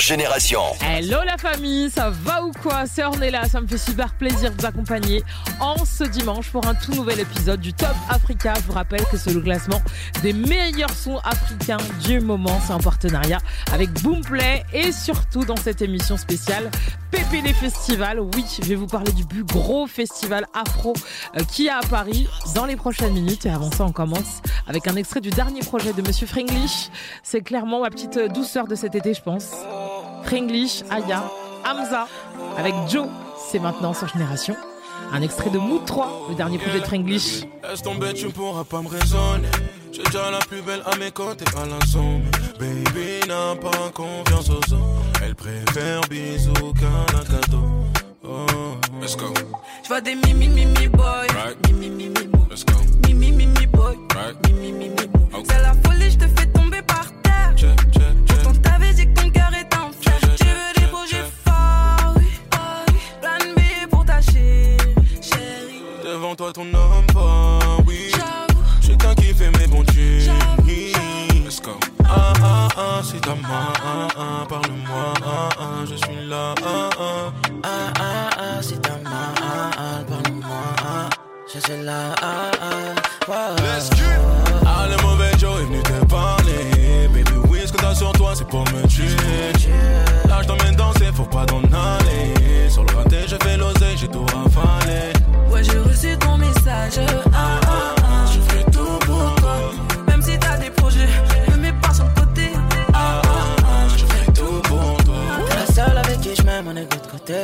Génération. Hello la famille, ça va ou quoi? C'est Ornella, ça me fait super plaisir de vous accompagner en ce dimanche pour un tout nouvel épisode du Top Africa. Je vous rappelle que c'est le classement des meilleurs sons africains du moment. C'est en partenariat avec Boomplay et surtout dans cette émission spéciale PPD Festival. Oui, je vais vous parler du plus gros festival afro euh, qui a à Paris dans les prochaines minutes. Et avant ça, on commence avec un extrait du dernier projet de Monsieur Fringlish. C'est clairement ma petite douceur de cet été, je pense. Fringlish, Aya, Hamza, avec Joe. C'est maintenant sur Génération. Un extrait de Mood 3, le dernier projet de Fringlish. Laisse tomber, tu pourras pas me raisonner. J'ai déjà la plus belle à mes côtés à l'ensemble. Baby n'a pas confiance aux hommes. Elle préfère bisous qu'un cadeau. Oh. Let's go. Je vois des mimi mimi boy. Right. Mimi mimi boy. Let's go. Mimi mimi boy. Right. Mimi mimi boy. C'est la folie, je te fais tomber par terre. Check, check, check. Pourtant t'avais dit que ton cœur est Tu veux des check. forts, oui. oh oui. Plan B pour ta chérie. Chérie. Devant toi, ton homme pas, oui. J'avoue, Chacun qui fait mes bons tunes. J'avoue, Let's go. Ah ah ah, c'est ta main. Ah ah, parle-moi. Ah ah, je suis là. Ah ah. Ah ah ah, c'est ta main, ah ah, parle-moi, ah, je suis là, ah ah, wow. Let's go. Ah, le mauvais Joe est venu te parler. Baby, oui, ce que t'as sur toi, c'est pour me tuer. Je t'emmène danser, faut pas t'en aller. Sur le raté, je fais l'oseille, j'ai tout rafalé. ouais, j'ai reçu ton message. Ah ah ah, Je fais tout pour toi. même si t'as des projets, ne mets pas sur le côté. Ah ah ah, je fais tout pour toi. La seule avec qui je mets mon égo de côté.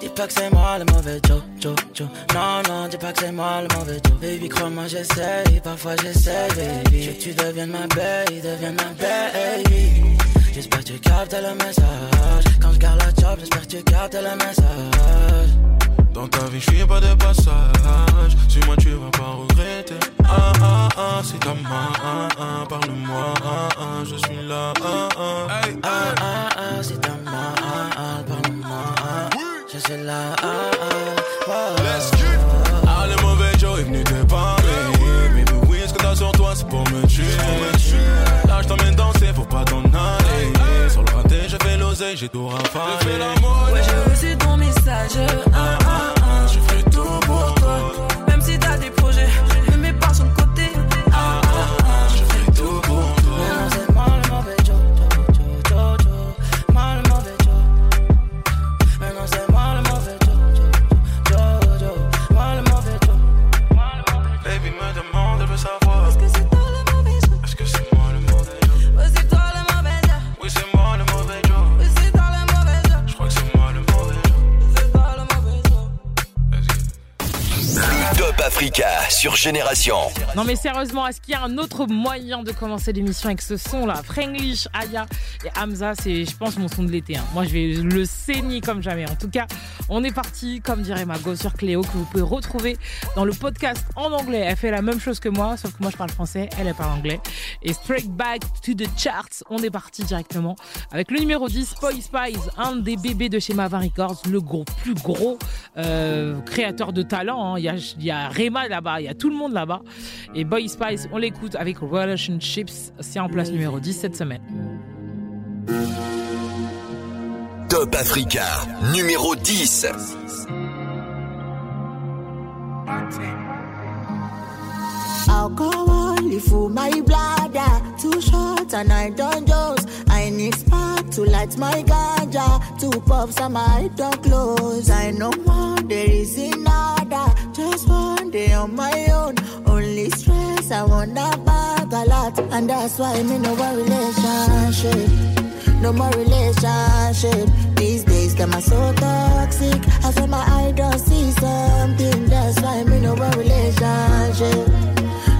Dis pas que c'est moi le mauvais Joe, Joe, Joe. Non, non, dis pas que c'est moi le mauvais Joe. Baby, crois-moi, j'essaye, parfois j'essaye, baby. Que tu deviennes ma baby, deviennes ma baby. J'espère que tu captes le message. Quand je garde la job, j'espère que tu captes le message. Dans ta vie, je suis pas de passage. Suis-moi, tu vas pas regretter. Ah ah ah, c'est ta main. Ah ah, parle-moi. Ah ah, je suis là. Ah ah. Hey, Ah ah ah, c'est ta main, ah ah, parle-moi, ah, je suis là, ah ah, j'ai tout rafalé. Ouais, j'ai reçu ton message. Ah ah sur Génération. Non mais sérieusement, est-ce qu'il y a un autre moyen de commencer l'émission avec ce son-là? Frenglish, Aya et Hamza, c'est je pense mon son de l'été. hein. Moi je vais le saigner comme jamais. En tout cas, on est parti, comme dirait ma sur Cléo, que vous pouvez retrouver dans le podcast en anglais. Elle fait la même chose que moi, sauf que moi je parle français, elle elle parle anglais. Et straight back to the charts, on est parti directement avec le numéro 10, Boy Spice, un des bébés de chez Mava Records, le gros, plus gros euh, créateur de talent. hein. Il y y a Rema là-bas, y a tout le monde là-bas. Et Boy Spice, on l'écoute avec Relationships. C'est en place numéro 10 cette semaine. Top Africa numéro 10. Alcohol, you fool my bladder. Two shots and I don't dose. I need spark to light my ganja. Two puffs and my door close. I know one, there is another. Just one day on my own. Only stress, I wanna bag a lot. And that's why me no more relationship. No more relationship. These days, them are so toxic. I feel my eye don't see something. That's why me no more relationship.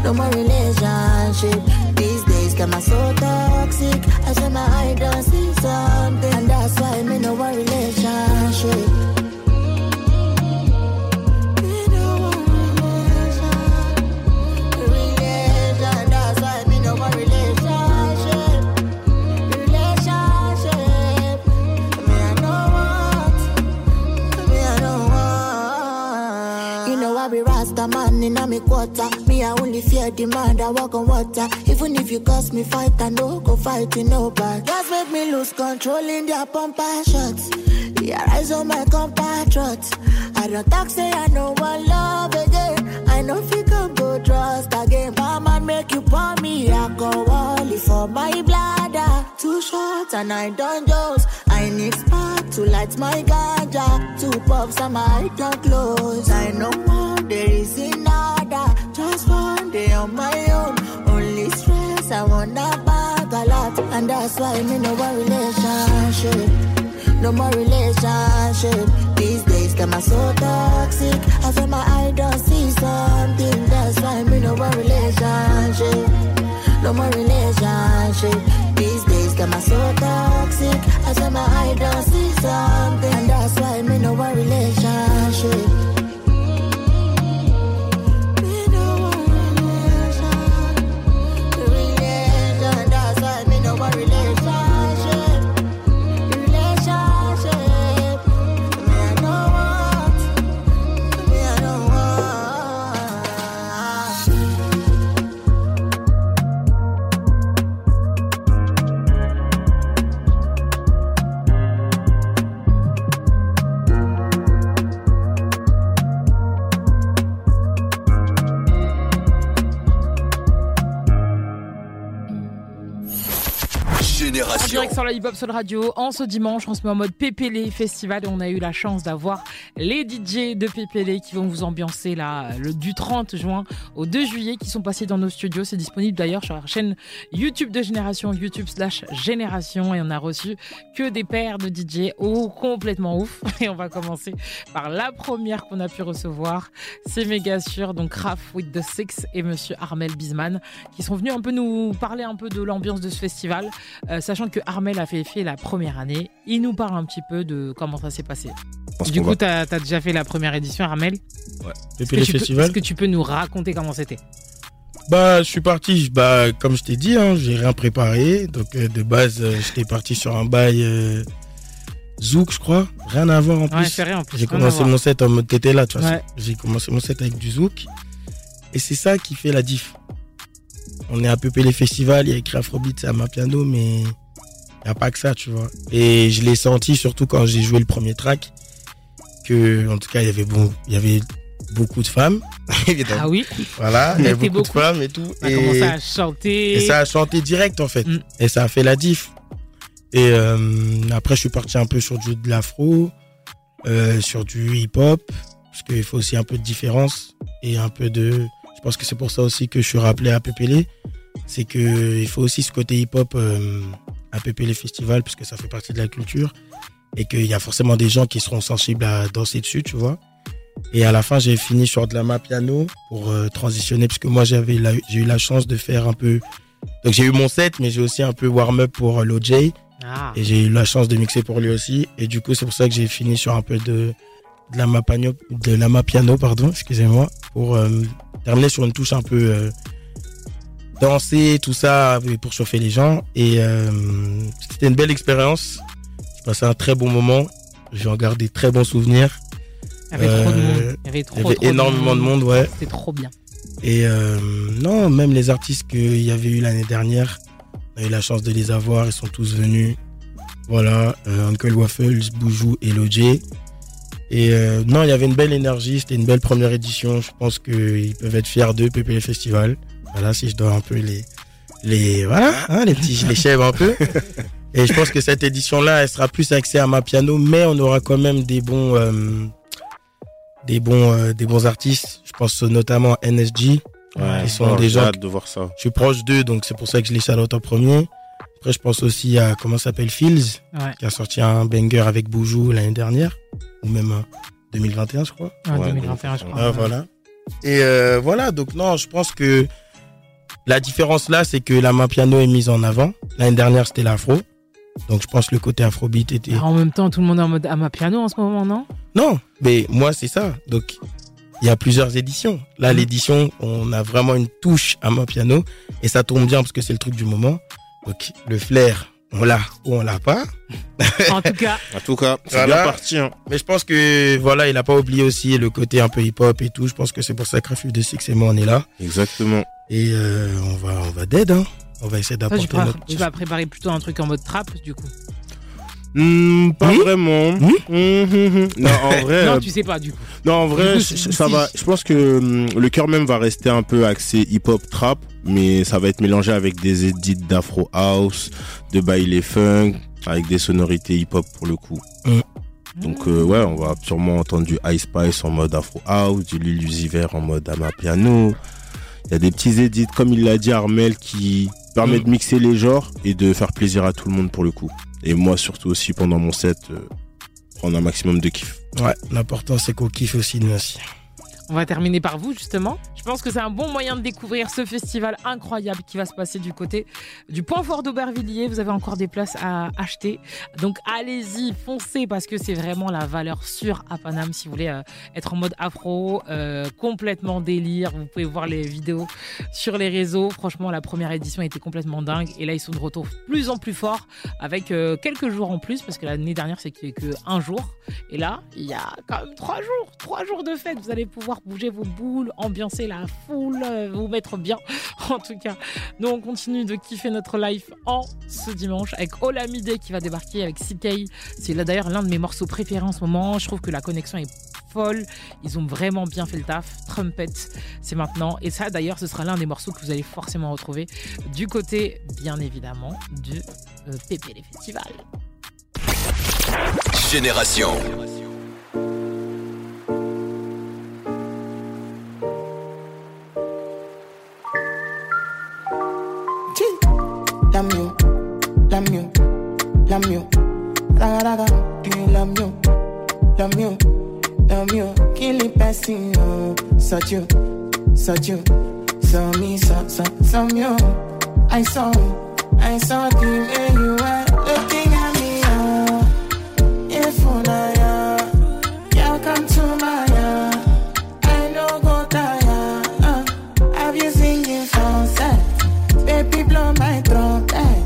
No more relationship. These days, them are so toxic. I feel my eye don't see something. And that's why me no more relationship. Me quarter. Me, I only fear demand, I walk on water. Even if you cause me fight, I no go fight you no bad. Just make me lose control in their pumper shots. Yeah, rise on my compatriots. I don't talk, say I know one love again. I know if you can go trust again. Mama make you pour me alcohol only for my bladder. Two shots and I don't dose. Need spark to light my ganja. Two puffs and my don't close. I know one there is another. Just one day on my own. Only stress I wanna bag a lot. And that's why me no more relationship. No more relationship. These days, them are so toxic. I feel my eye don't see something. That's why Radio, en ce dimanche, on se met en mode Pépélé Festival et on a eu la chance d'avoir les DJ de Pépélé qui vont vous ambiancer là, le, du 30 juin au 2 juillet qui sont passés dans nos studios. C'est disponible d'ailleurs sur la chaîne YouTube de Génération, YouTube slash Génération et on a reçu que des paires de DJ oh, complètement ouf. Et on va commencer par la première qu'on a pu recevoir. C'est méga sûr, donc Raph with the Six et monsieur Armel Bisman qui sont venus un peu nous parler un peu de l'ambiance de ce festival. Euh, sachant que Armel a fait, fait la première année, il nous parle un petit peu de comment ça s'est passé. Du coup, tu as, déjà fait la première édition, Armel. Est-ce Pépé que, les festivals. est-ce que tu peux nous raconter comment c'était? Bah, je suis parti, bah, comme je t'ai dit, hein, j'ai rien préparé. Donc, euh, de base, euh, j'étais parti sur un bail euh, Zouk, je crois. Rien à voir en Ouais, plus. J'ai commencé mon set en mode t'étais là, tu vois. Ouais. J'ai commencé mon set avec du Zouk. Et c'est ça qui fait la diff. On est à Pépé les festivals, il y a écrit Afrobeat, c'est à ma piano, mais n'y a pas que ça, tu vois. Et je l'ai senti surtout quand j'ai joué le premier track, que, en tout cas, il y avait bon, il y avait beaucoup de femmes, évidemment. Ah oui, Voilà, il y avait beaucoup, de femmes et tout. on a et, commencé à chanter. et ça a chanté direct, en fait. Mm. Et ça a fait la diff. Et euh, après, je suis parti un peu sur du, de l'afro, euh, sur du hip-hop, parce qu'il faut aussi un peu de différence et un peu de... Je pense que c'est pour ça aussi que je suis rappelé à Pépélé. C'est que il faut aussi ce côté hip-hop euh, à Pépélé Festival, parce que ça fait partie de la culture. Et qu'il y a forcément des gens qui seront sensibles à danser dessus, tu vois. Et à la fin, j'ai fini sur de la main piano pour euh, transitionner, parce que moi, j'avais j'ai eu la chance de faire un peu... Donc j'ai eu mon set, mais j'ai aussi un peu warm-up pour euh, l'OJ. Ah. Et j'ai eu la chance de mixer pour lui aussi. Et du coup, c'est pour ça que j'ai fini sur un peu de, de la piano, de la piano, pardon, excusez-moi, pour euh, terminer sur une touche un peu danser, tout ça, pour chauffer les gens. Et euh, c'était une belle expérience. J'ai passé un très bon moment. J'ai en gardé très bons souvenirs. Il y avait trop de Euh, monde. Il y avait, trop, Il y avait trop énormément de monde, ouais. C'était trop bien. Et euh, non, même les artistes qu'il y avait eu l'année dernière, on a eu la chance de les avoir, ils sont tous venus. Voilà, euh, Uncle Waffles, Boujou et Loj. Et euh, non, il y avait une belle énergie, c'était une belle première édition. Je pense qu'ils peuvent être fiers d'eux, PPL Festival. Voilà, si je dois un peu les, les, voilà, hein, les petits, les chèvres un peu. Et je pense que cette édition-là, elle sera plus axée à ma piano, mais on aura quand même des bons, euh, des bons, euh, des bons artistes. Je pense notamment à NSG. Ouais, Ils sont des j'ai gens hâte de voir ça. Je suis proche d'eux, donc c'est pour ça que je les shout en premier. Après, je pense aussi à, comment ça s'appelle, Fields, Ouais. qui a sorti un banger avec Boujou l'année dernière, ou même euh, 2021, je crois. Ouais, Ouais, 2021, je crois. Ah, voilà. Et euh, voilà, donc non, je pense que la différence là, c'est que la main piano est mise en avant. L'année dernière, c'était l'afro. Donc je pense que le côté afrobeat était... En même temps, tout le monde est en mode à ma piano en ce moment, non? Non, mais moi, c'est ça. Donc, il y a plusieurs éditions. Là, Mhm. l'édition, on a vraiment une touche à mon piano. Et ça tombe bien parce que c'est le truc du moment. Donc, le flair on l'a ou on l'a pas. En tout cas, En tout cas, c'est Voilà. bien parti. hein. Mais je pense que voilà, il a pas oublié aussi le côté un peu hip-hop et tout. Je pense que c'est pour ça que Refuse de Six et moi on est là. Exactement. Et euh, on va on va d'aide. Hein. On va essayer tu, d'apporter notre. tu vas préparer plutôt un truc en mode trap, du coup. Hmm, pas vraiment. Hmm Hmm, hmm. Non, en vrai, non, euh, tu sais pas, du coup. non, en vrai, coup, ça si. va. Je pense que le cœur même va rester un peu axé hip-hop trap, mais ça va être mélangé avec des edits d'afro house, de baile funk, avec des sonorités hip-hop pour le coup. Donc euh, ouais, on va sûrement entendre du Ice Spice en mode afro house, du Lil Uzi Vert en mode amapiano. Il y a des petits edits, comme il l'a dit Armel, qui permettent de mixer les genres et de faire plaisir à tout le monde pour le coup. Et moi surtout aussi pendant mon set, euh, prendre un maximum de kiff. Ouais, l'important c'est qu'on kiffe aussi nous aussi. On va terminer par vous, justement. Je pense que c'est un bon moyen de découvrir ce festival incroyable qui va se passer du côté du Point Fort d'Aubervilliers. Vous avez encore des places à acheter. Donc, allez-y, foncez parce que c'est vraiment la valeur sûre à Paname si vous voulez euh, être en mode afro, euh, complètement délire. Vous pouvez voir les vidéos sur les réseaux. Franchement, la première édition était complètement dingue. Et là, ils sont de retour plus en plus fort avec euh, quelques jours en plus parce que l'année dernière, c'était que un jour. Et là, il y a quand même trois jours, trois jours de fête. Vous allez pouvoir bouger vos boules, ambiancer la foule, euh, vous mettre bien. En tout cas, nous, on continue de kiffer notre live en ce dimanche avec Olamide qui va débarquer avec CK. C'est là d'ailleurs l'un de mes morceaux préférés en ce moment. Je trouve que la connexion est folle. Ils ont vraiment bien fait le taf. Trumpet, c'est maintenant. Et ça, d'ailleurs, ce sera l'un des morceaux que vous allez forcément retrouver du côté, bien évidemment, du euh, PPL Festival. Génération. Such you, such you. So me, so so so you. I saw, I saw the way you were looking at me. Oh, if I yeah, come to my yeah. I know go tire. Uh, have you singing for sex? Baby, blow my trumpet.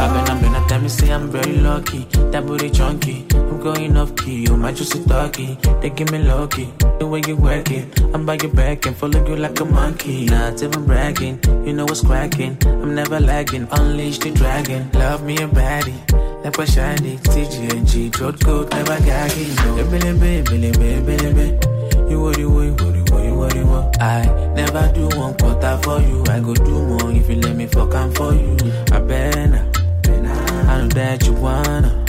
I've been, I've been, tell me say I'm very lucky. That booty chunky. I'm going off key. You might just sit talkie. They give me lucky. The way you work it. I'm by your back and follow you like a monkey. Not even bragging. You know what's cracking. I'm never lagging. Unleash the dragon. Love me a baddie. Like a shiny TGNG. Throat coat, never gagging. No. Baby, baby, baby, baby, baby. You what you you what you you what you what I never do one quarter for you I go do more if you let me fuck am for you I better I know that you wanna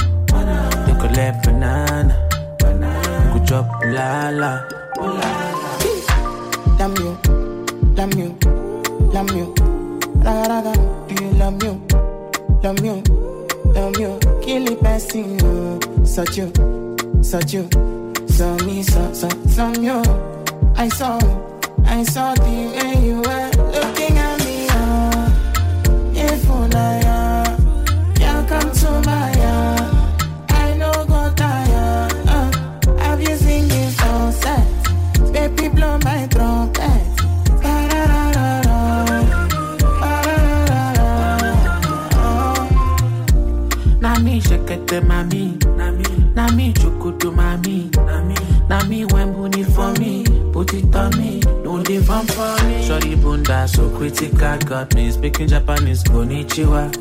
collect banana You go chop la la Love you, love you, love you. Raga raga, do you love you, love you, love you? Kill it, passing you, such you, such you. So me, so so so you. I saw, I saw the way No fun for me Shorty bunda so critical Got me speaking Japanese Konnichiwa.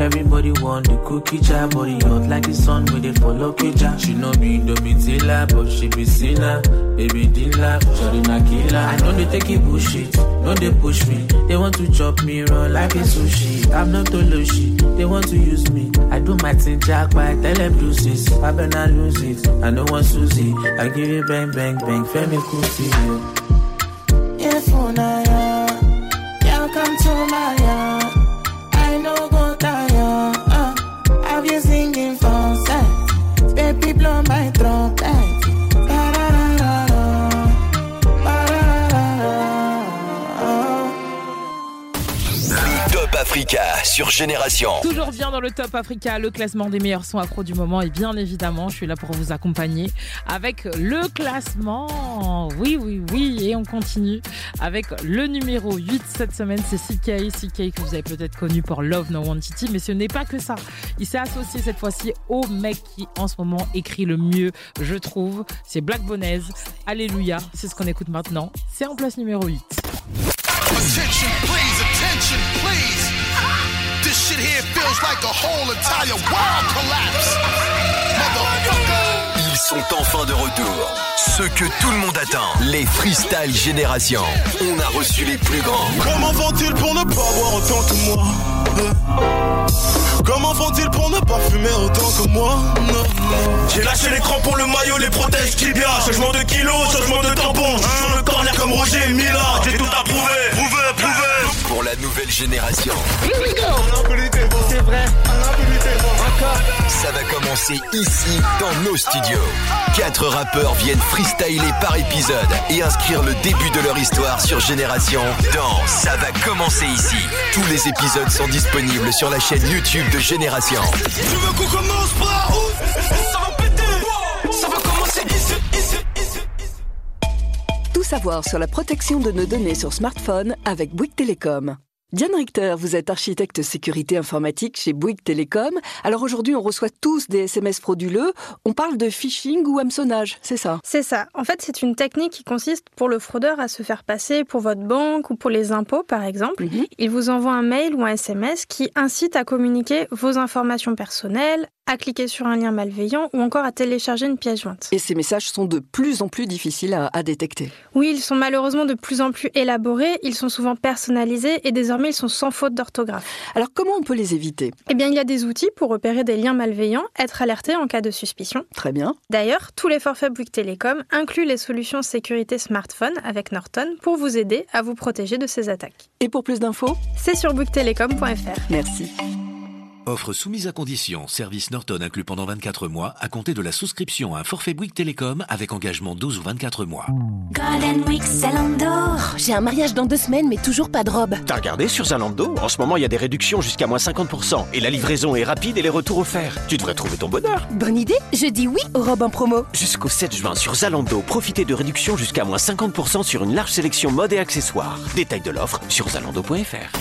Everybody want the cookie jar Body hot like the sun with they follow Kija. She know be Domitila But she be sinner. Baby Dilla Shorty na killer. I know they take it bullshit No they push me. They want to chop me raw like a sushi. I'm not Toloshi They want to use me. I do my thing jack but I tell them deuces. I better lose it I know one Susie I give you bang bang bang Femi Kuti yeah all night sur Génération. Toujours bien dans le Top Africa, le classement des meilleurs sons afro du moment. Et bien évidemment, je suis là pour vous accompagner avec le classement. Oui, oui, oui. Et on continue avec le numéro 8 cette semaine. C'est CK. CK que vous avez peut-être connu pour Love No Entity. Mais ce n'est pas que ça. Il s'est associé cette fois-ci au mec qui en ce moment écrit le mieux, je trouve. C'est Black Bonaise. Alléluia. C'est ce qu'on écoute maintenant. C'est en place numéro 8. Attention, please, attention, please. This shit here feels like a whole entire world collapse. Motherfucker. Ils sont enfin de retour. Ceux que tout le monde attend. Les Freestyle Génération. On a reçu les plus grands. Comment font-ils pour ne pas boire autant que moi? Comment font-ils pour ne pas fumer autant que moi? J'ai lâché les crampons, le maillot, les protèges tibia Changement de kilos, changement de tampon Je suis sur le corner comme Roger et Mila J'ai tout approuvé, prouvé, prouvé Pour la nouvelle génération. C'est vrai. Ça va commencer ici, dans nos studios. Quatre rappeurs viennent freestyler par épisode et inscrire le début de leur histoire sur Génération dans Ça va commencer ici. Tous les épisodes sont disponibles sur la chaîne YouTube de Génération. Tu veux qu'on commence par où? Savoir sur la protection de nos données sur smartphone avec Bouygues Télécom. Diane Richter, vous êtes architecte sécurité informatique chez Bouygues Télécom. Alors aujourd'hui, on reçoit tous des SMS frauduleux. On parle de phishing ou hameçonnage, c'est ça? C'est ça. En fait, c'est une technique qui consiste pour le fraudeur à se faire passer pour votre banque ou pour les impôts, par exemple. Il vous envoie un mail ou un SMS qui incite à communiquer vos informations personnelles, à cliquer sur un lien malveillant ou encore à télécharger une pièce jointe. Et ces messages sont de plus en plus difficiles à, à détecter. Oui, ils sont malheureusement de plus en plus élaborés, ils sont souvent personnalisés et désormais ils sont sans faute d'orthographe. Alors comment on peut les éviter? Eh bien, il y a des outils pour repérer des liens malveillants, être alerté en cas de suspicion. Très bien. D'ailleurs, tous les forfaits Bouygues Télécom incluent les solutions sécurité smartphone avec Norton pour vous aider à vous protéger de ces attaques. Et pour plus d'infos? C'est sur bouyguestelecom.fr. Merci. Offre soumise à condition, service Norton inclus pendant 24 mois, à compter de la souscription à un forfait Bouygues Télécom avec engagement 12 ou 24 mois. Golden Week Zalando. J'ai un mariage dans deux semaines, mais toujours pas de robe. T'as regardé sur Zalando? En ce moment, il y a des réductions jusqu'à moins 50%. Et la livraison est rapide et les retours offerts. Tu devrais trouver ton bonheur. Bonne idée, je dis oui aux robes en promo. Jusqu'au 7 juin sur Zalando, profitez de réductions jusqu'à moins 50% sur une large sélection mode et accessoires. Détail de l'offre sur zalando.fr.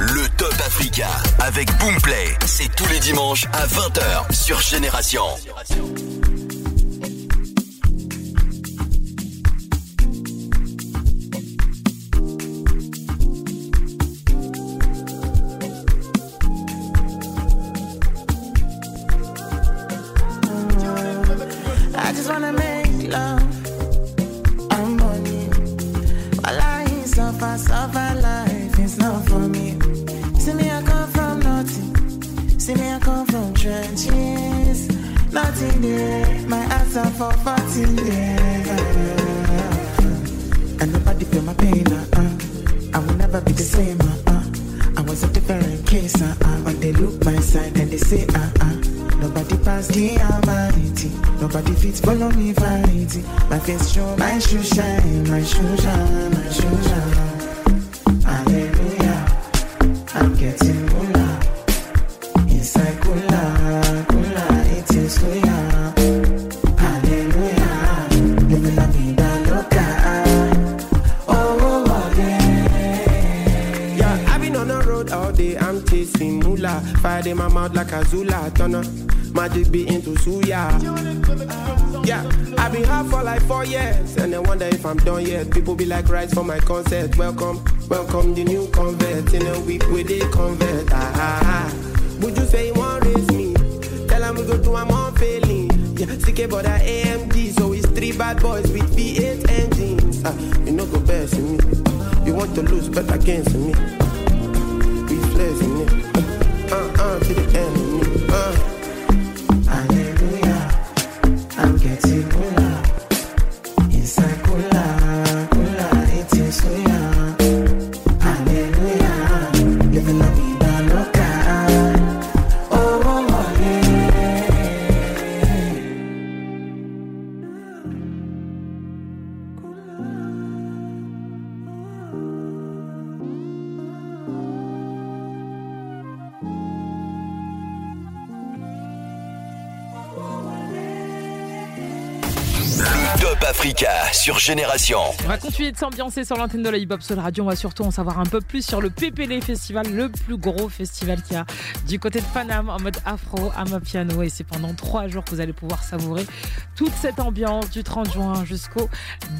Le Top Africa avec Boomplay. C'est tous les dimanches à 20h sur Génération. For 14 days. And nobody feel my pain. Uh, uh. I will never be the same. Uh, uh. I was a different case. Uh, uh. But they look my side and they say, uh, uh. Nobody pass the humanity. Nobody fits follow me vanity. My face show, my shoe shine, my shoe shine, my shoe shine. Yeah, I've been hard for like four years, and I wonder if I'm done yet. People be like, rise for my concert. Welcome, welcome the new convert. In a week with they convert. Ah, ah, ah. Would you say you want raise me? Tell them we go to I'm on failing. Yeah, CK but I AMG, so it's three bad boys with V8 engines. Ah, you know go best in me. You want to lose, bet against me. We flex in it. Uh, uh, to the end sur Génération. On va continuer de s'ambiancer sur l'antenne de la Hip Hop Soul Radio. On va surtout en savoir un peu plus sur le PPL Festival, le plus gros festival qu'il y a du côté de Paname en mode afro, à piano. Et c'est pendant trois jours que vous allez pouvoir savourer toute cette ambiance du 30 juin jusqu'au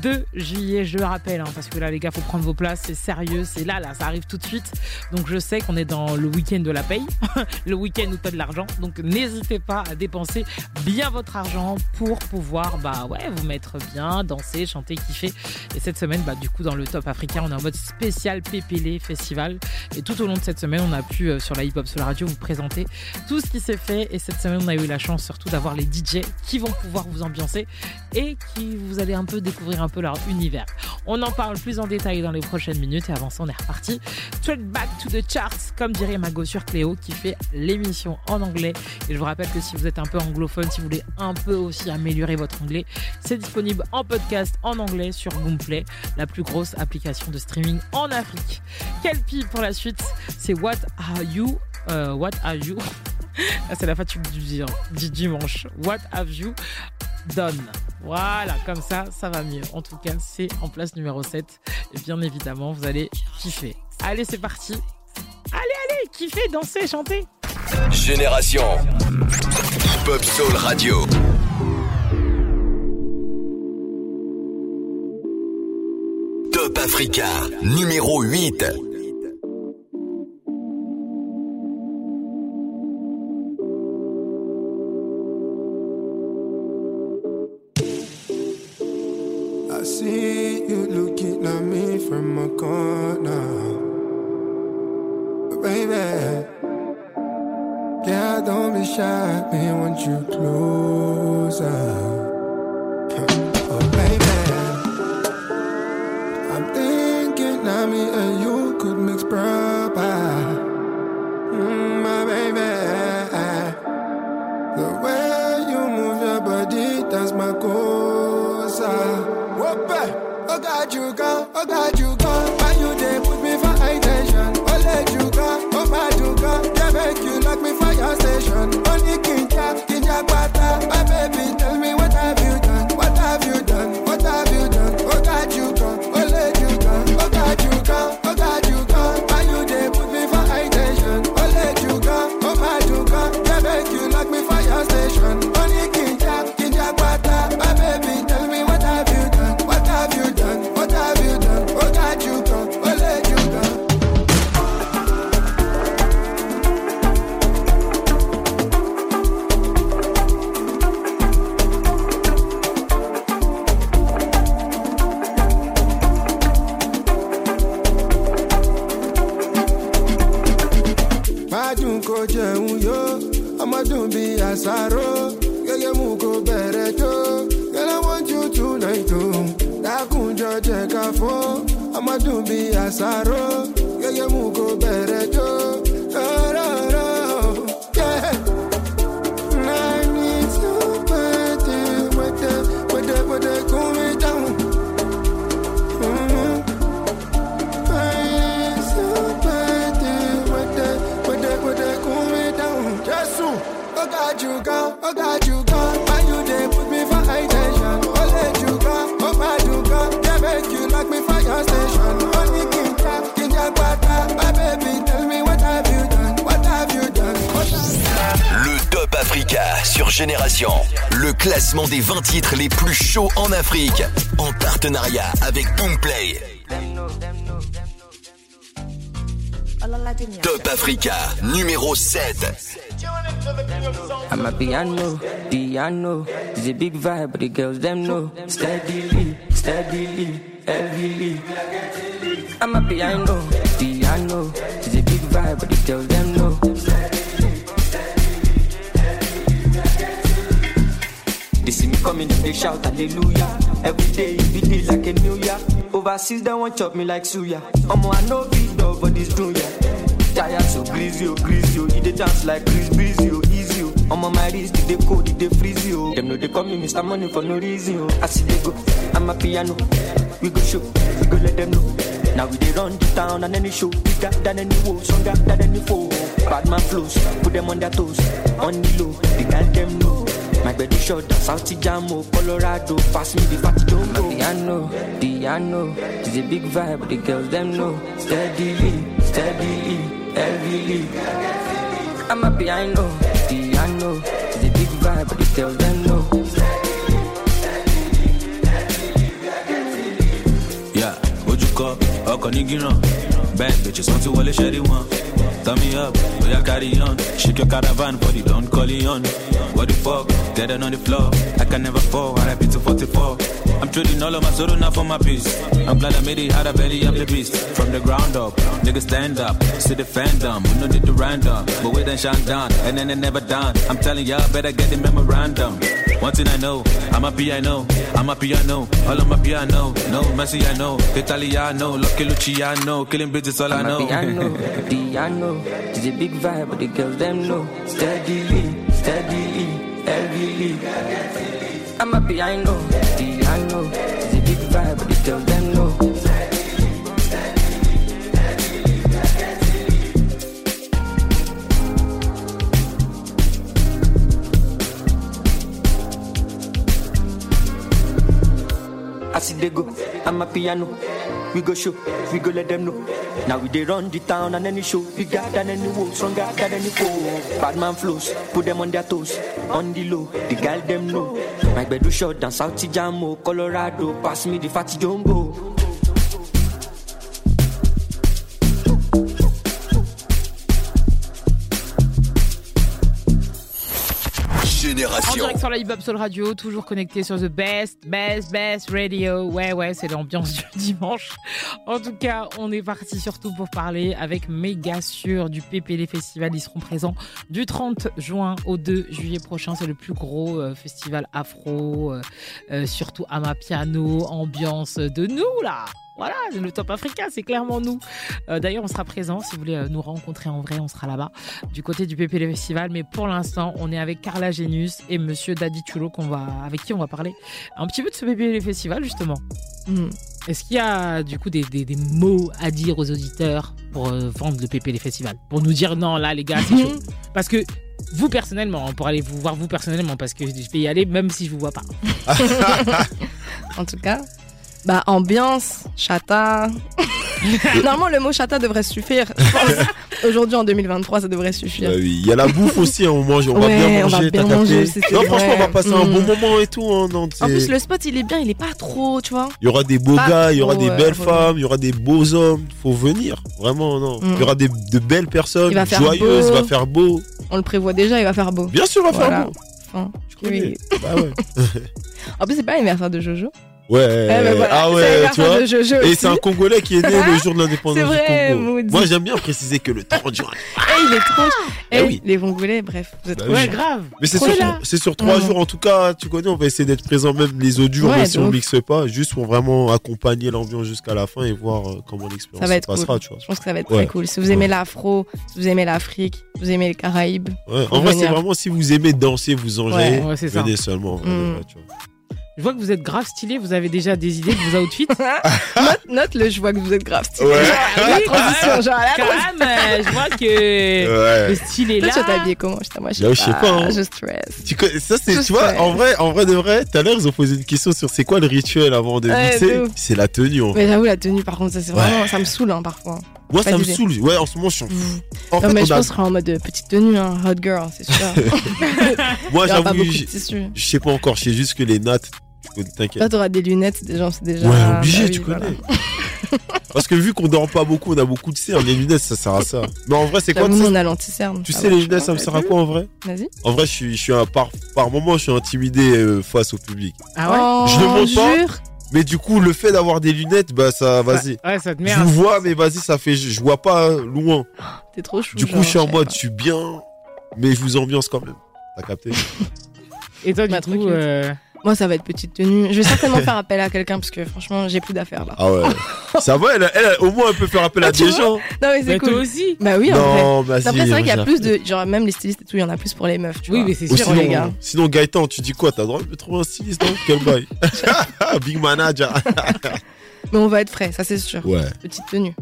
2 juillet. Je le rappelle, hein, parce que là, les gars, faut prendre vos places. C'est sérieux, c'est là, là, ça arrive tout de suite. Donc je sais qu'on est dans le week-end de la paye, le week-end où tu as de l'argent. Donc n'hésitez pas à dépenser bien votre argent pour pouvoir bah ouais, vous mettre bien, danser, chanter, kiffer. Et cette semaine, bah, du coup, dans le Top Africain, on est en mode spécial PPL Festival. Et tout au long de cette semaine, on a pu, euh, sur la hip hop, sur la radio, vous présenter tout ce qui s'est fait. Et cette semaine, on a eu la chance surtout d'avoir les DJ qui vont pouvoir vous ambiancer et qui vous allez un peu découvrir un peu leur univers. On en parle plus en détail dans les prochaines minutes. Et avant ça, on est reparti. Straight back to the charts, comme dirait Mago sur Cléo, qui fait l'émission en anglais. Et je vous rappelle que si vous êtes un peu anglophone, si vous voulez un peu aussi améliorer votre anglais, c'est disponible en podcast en anglais sur Boomplay, la plus grosse application de streaming en Afrique. Quel pire pour la suite C'est What Are You euh, What Are You? Ah, C'est la fatigue du, dimanche. What have you done? Voilà, comme ça, ça va mieux. En tout cas, c'est en place numéro 7. Et bien évidemment, vous allez kiffer. Allez, c'est parti. Allez, allez, kiffez, dansez, chantez. Génération Pop Soul Radio. Numéro 8. Afrique. En partenariat avec Boomplay. Top Africa, numéro 7. I'm a piano, piano. It's a big vibe, but the girls them know. Steadily, steadily, heavily. I'm a piano. Hallelujah. Every day it be like a new year. Overseas they want chop me like suya. Omo I know big dog for this dunya. Tired so greasy, oh greasy, oh. You dance like Chris Breezy, oh easy, oh. Omo my wrist, they cold, they freeze, oh. Them know they call me Mr. Money for no reason, oh. I see they go, I'm a piano. We go show, we go let them know. Now we dey run the town and any show bigger than any woe, stronger than any foe. Bad man flows, put them on their toes, on the low, they got them know. My bed is short, South Jamo, oh, Colorado, pass me the fatty jumbo. My piano, piano, it's a big vibe, the girls them know. Steadily, steadily, heavily. I'm a piano, piano, it's a big vibe, the girls them know. Yeah, ojú kọ ọkọ̀ ní gíràn bẹ́ẹ̀ bitches wọ́n ti wọlé ṣẹ́rí wọn. Turn me up, oya carry on. Shake your caravan, body don't call it on. What the fuck? Down on the floor. I can never fall. RIP to 44. I'm trading all of my soul now for my peace. I'm glad I made it, had a belly, I'm the beast. From the ground up, niggas stand up, see the fandom. We no need to random, but we then shine down, and then they never done. I'm telling y'all, better get the memorandum. One thing I know, I'm a piano, I'm a piano, all on my piano. No Messi, I know, Italiano, Lucky Luciano, killing bitches, all I know. I'm know. a piano, piano, it's a big vibe, but the girls them know. Steadily, steadily, heavily. I'm a piano, piano, it's a big vibe, but the girls them know. I see they go, I'm a piano. We go show, we go let them know. Now we they run the town and any show. We got than any wolf, stronger than any foe. Bad man flows, put them on their toes. On the low, the girl them know. My bed do short down South Jamo, Colorado. Pass me the fatty jumbo. En direct sur la Hip Soul Radio, toujours connecté sur The Best, Best, Best Radio. Ouais, ouais, c'est l'ambiance du dimanche. En tout cas, on est parti surtout pour parler avec Méga Sûr du PPL Festival. Ils seront présents du 30 juin au 2 juillet prochain. C'est le plus gros euh, festival afro, euh, euh, surtout à ma piano, ambiance de nous là. Voilà, le top africain, c'est clairement nous. Euh, D'ailleurs, on sera présent. Si vous voulez euh, nous rencontrer en vrai, on sera là-bas, du côté du PPL Festival. Mais pour l'instant, on est avec Carla Genius et Monsieur Daddy Chulo, qu'on va, avec qui on va parler un petit peu de ce PPL Festival, justement. Hmm. Est-ce qu'il y a du coup des, des- des mots à dire aux auditeurs pour euh, vendre le PPL Festival? Pour nous dire non, là, les gars, c'est chaud. Parce que vous, personnellement, pour aller vous voir vous personnellement, parce que je peux y aller même si je vous vois pas. en tout cas, bah ambiance, chata. Normalement, le mot chata devrait suffire. Aujourd'hui, en 2023, ça devrait suffire. Bah oui, il y a la bouffe aussi, hein, on mange, on Ouais, va bien on va manger, bien t'as capté manger, c'est- Non, franchement, on va passer un mm. bon moment et tout. hein, non, En c'est- plus, le spot, il est bien, il est pas trop, tu vois. Il y aura des beaux Pas gars, il y aura trop, des euh, belles relou. femmes, il y aura des beaux hommes. Faut venir, vraiment, non. Mm. Il y aura des, de belles personnes, Il va faire joyeuses, beau. il va faire beau. On le prévoit déjà, il va faire beau. Bien sûr, il va faire Voilà. beau. Enfin, connais. oui. Bah ouais. en plus, c'est pas l'anniversaire de Jojo. Ouais, ben voilà, ah ouais, tu vois. Et c'est un Congolais qui est né le jour de l'indépendance du Congo. maudit. Moi, j'aime bien préciser que le 30 juin. Eh, il est trop. Eh Eh oui. Les Congolais, bref, vous êtes Bah chiants. Mais c'est sur, là. c'est sur trois Mhm. jours en tout cas, tu connais, on va essayer d'être présent même les jours, Ouais, même si on ouf. mixe pas, juste pour vraiment accompagner l'ambiance jusqu'à la fin et voir euh, comment l'expérience Ça va se être passera, cool. tu vois. Je pense que ça va être Ouais. très cool. Si vous aimez l'afro, si vous aimez l'Afrique, si vous aimez les Caraïbes. En vrai, c'est vraiment si vous aimez danser, vous enjaillez, venez seulement. Tu vois. Je vois que vous êtes grave stylé, vous avez déjà des idées de vos outfits. note, note le, je vois que vous êtes grave stylé. Ouais. Genre, la Oui, transition, genre la transition. euh, je vois que Ouais. le style est Toi, là. tu vas t'habiller comment Moi, je sais Là, je sais pas, hein. Je stress. Tu ça c'est Je tu vois sais. en vrai en vrai de vrai tout à l'heure ils ont posé une question sur c'est quoi le rituel avant de Ouais, mixer c'est la tenue en fait. Mais j'avoue, la tenue, par contre, ça, c'est Ouais. vraiment. Ça me saoule, hein, parfois. moi ça me saoule ouais en ce moment je suis en en non, fait mais je a- pense qu'on sera en mode euh, petite tenue, hein, hot girl, c'est sûr. moi j'avoue je sais pas encore je sais juste que les nattes tu connais, t'inquiète Toi, t'auras des lunettes, des gens, c'est déjà. Ouais, obligé, bah oui, tu voilà. connais. Parce que vu qu'on dort pas beaucoup, on a beaucoup de cernes, les lunettes ça sert à ça. Mais en vrai, c'est quoi nous, sais- on a l'anti-cerne. Tu ça sais, les je lunettes, ça me sert à quoi en vrai? Vas-y. En vrai, je suis, je suis un, par, par moment, je suis intimidé euh, face au public. Ah ouais? Oh, Je le montre pas. jure Mais du coup, le fait d'avoir des lunettes, bah ça, vas-y. Ouais, ça te Je merde. vous vois, mais vas-y, ça fait, je, je vois pas hein, loin. T'es trop chou. Du coup, genre, je suis en mode, pas. je suis bien, mais je vous ambiance quand même. T'as capté? Et toi, du Bah, coup, euh, Moi, ça va être petite tenue. Je vais certainement faire appel à quelqu'un parce que franchement, j'ai plus d'affaires là. Ah ouais. ça va, elle, elle, au moins, elle peut faire appel à Ah, des gens. Non, mais c'est bah, cool. toi aussi. Bah oui, en Non, vrai. vas-y, Après, c'est vrai qu'il y a plus de. Genre, même les stylistes et tout, il y en a plus pour les meufs, tu Oui, vois. mais c'est sûr. les gars. sinon, Gaëtan, tu dis quoi? T'as le droit de me trouver un styliste, non Quel bail Big manager. Mais on va être frais, ça c'est sûr. Ouais. Petite tenue.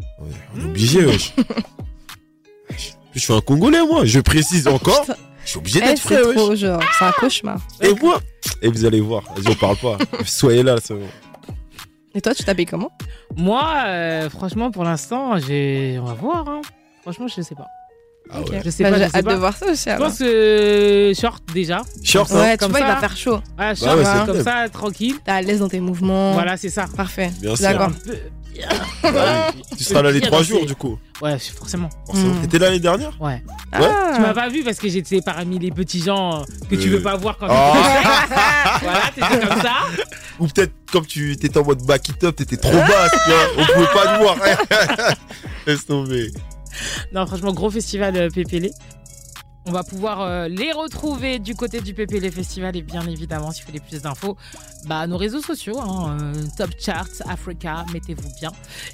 On est obligé, wesh. Je suis un Congolais, moi. Je précise encore. Je Je suis obligé Eh, d'être frais, c'est wesh. trop, genre, c'est un cauchemar. Et moi Et vous allez voir, on parle pas. Soyez là, c'est bon. Et toi, tu t'habilles comment Moi, euh, franchement, pour l'instant, j'ai. On va voir. hein. Franchement, je sais pas. Ah ouais. Je sais Bah, pas. j'ai je sais hâte pas. de voir ça aussi, Je pense que short déjà. Short, Ouais, hein. tu Comme vois, il ça. va faire chaud. Ouais, Bah short, ouais, comme ça, tranquille. T'es à l'aise dans tes mouvements. Voilà, c'est ça. Parfait. Bien sûr. D'accord. Bah oui. Tu seras là les trois jours, du coup. Ouais, forcément. Forcément. Mm. T'étais là l'année dernière Ouais. Ouais. Tu m'as pas vu parce que j'étais parmi les petits gens que tu Euh. veux pas voir quand Oh. tu Voilà, t'étais comme ça. Ou peut-être comme tu étais en mode back it up, t'étais trop basse, tu vois, on pouvait pas te voir. Laisse tomber. Non, franchement, gros festival euh, PPL. On va pouvoir euh, les retrouver du côté du PPL Festival et bien évidemment, si vous voulez plus d'infos, bah, nos réseaux sociaux, hein, euh, Top Charts, Africa, mettez-vous bien.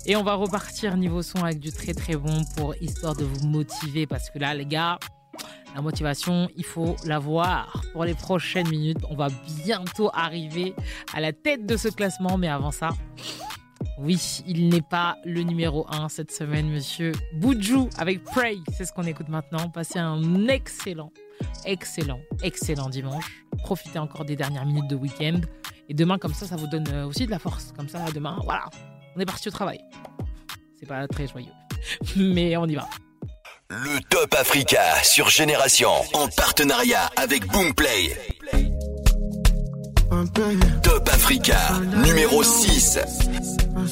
Et on va repartir niveau son avec du très très bon pour histoire de vous motiver parce que là, les gars, la motivation, il faut l'avoir pour les prochaines minutes. On va bientôt arriver à la tête de ce classement, mais avant ça, oui, il n'est pas le numéro 1 cette semaine, monsieur Boudjou avec Pray. C'est ce qu'on écoute maintenant. Passez un excellent, excellent, excellent dimanche. Profitez encore des dernières minutes de week-end. Et demain, comme ça, ça vous donne euh, aussi de la force. Comme ça, demain, voilà, on est parti au travail. C'est pas très joyeux, mais on y va. Le Top Africa sur Génération en partenariat avec Boomplay. Top Africa numéro 6. You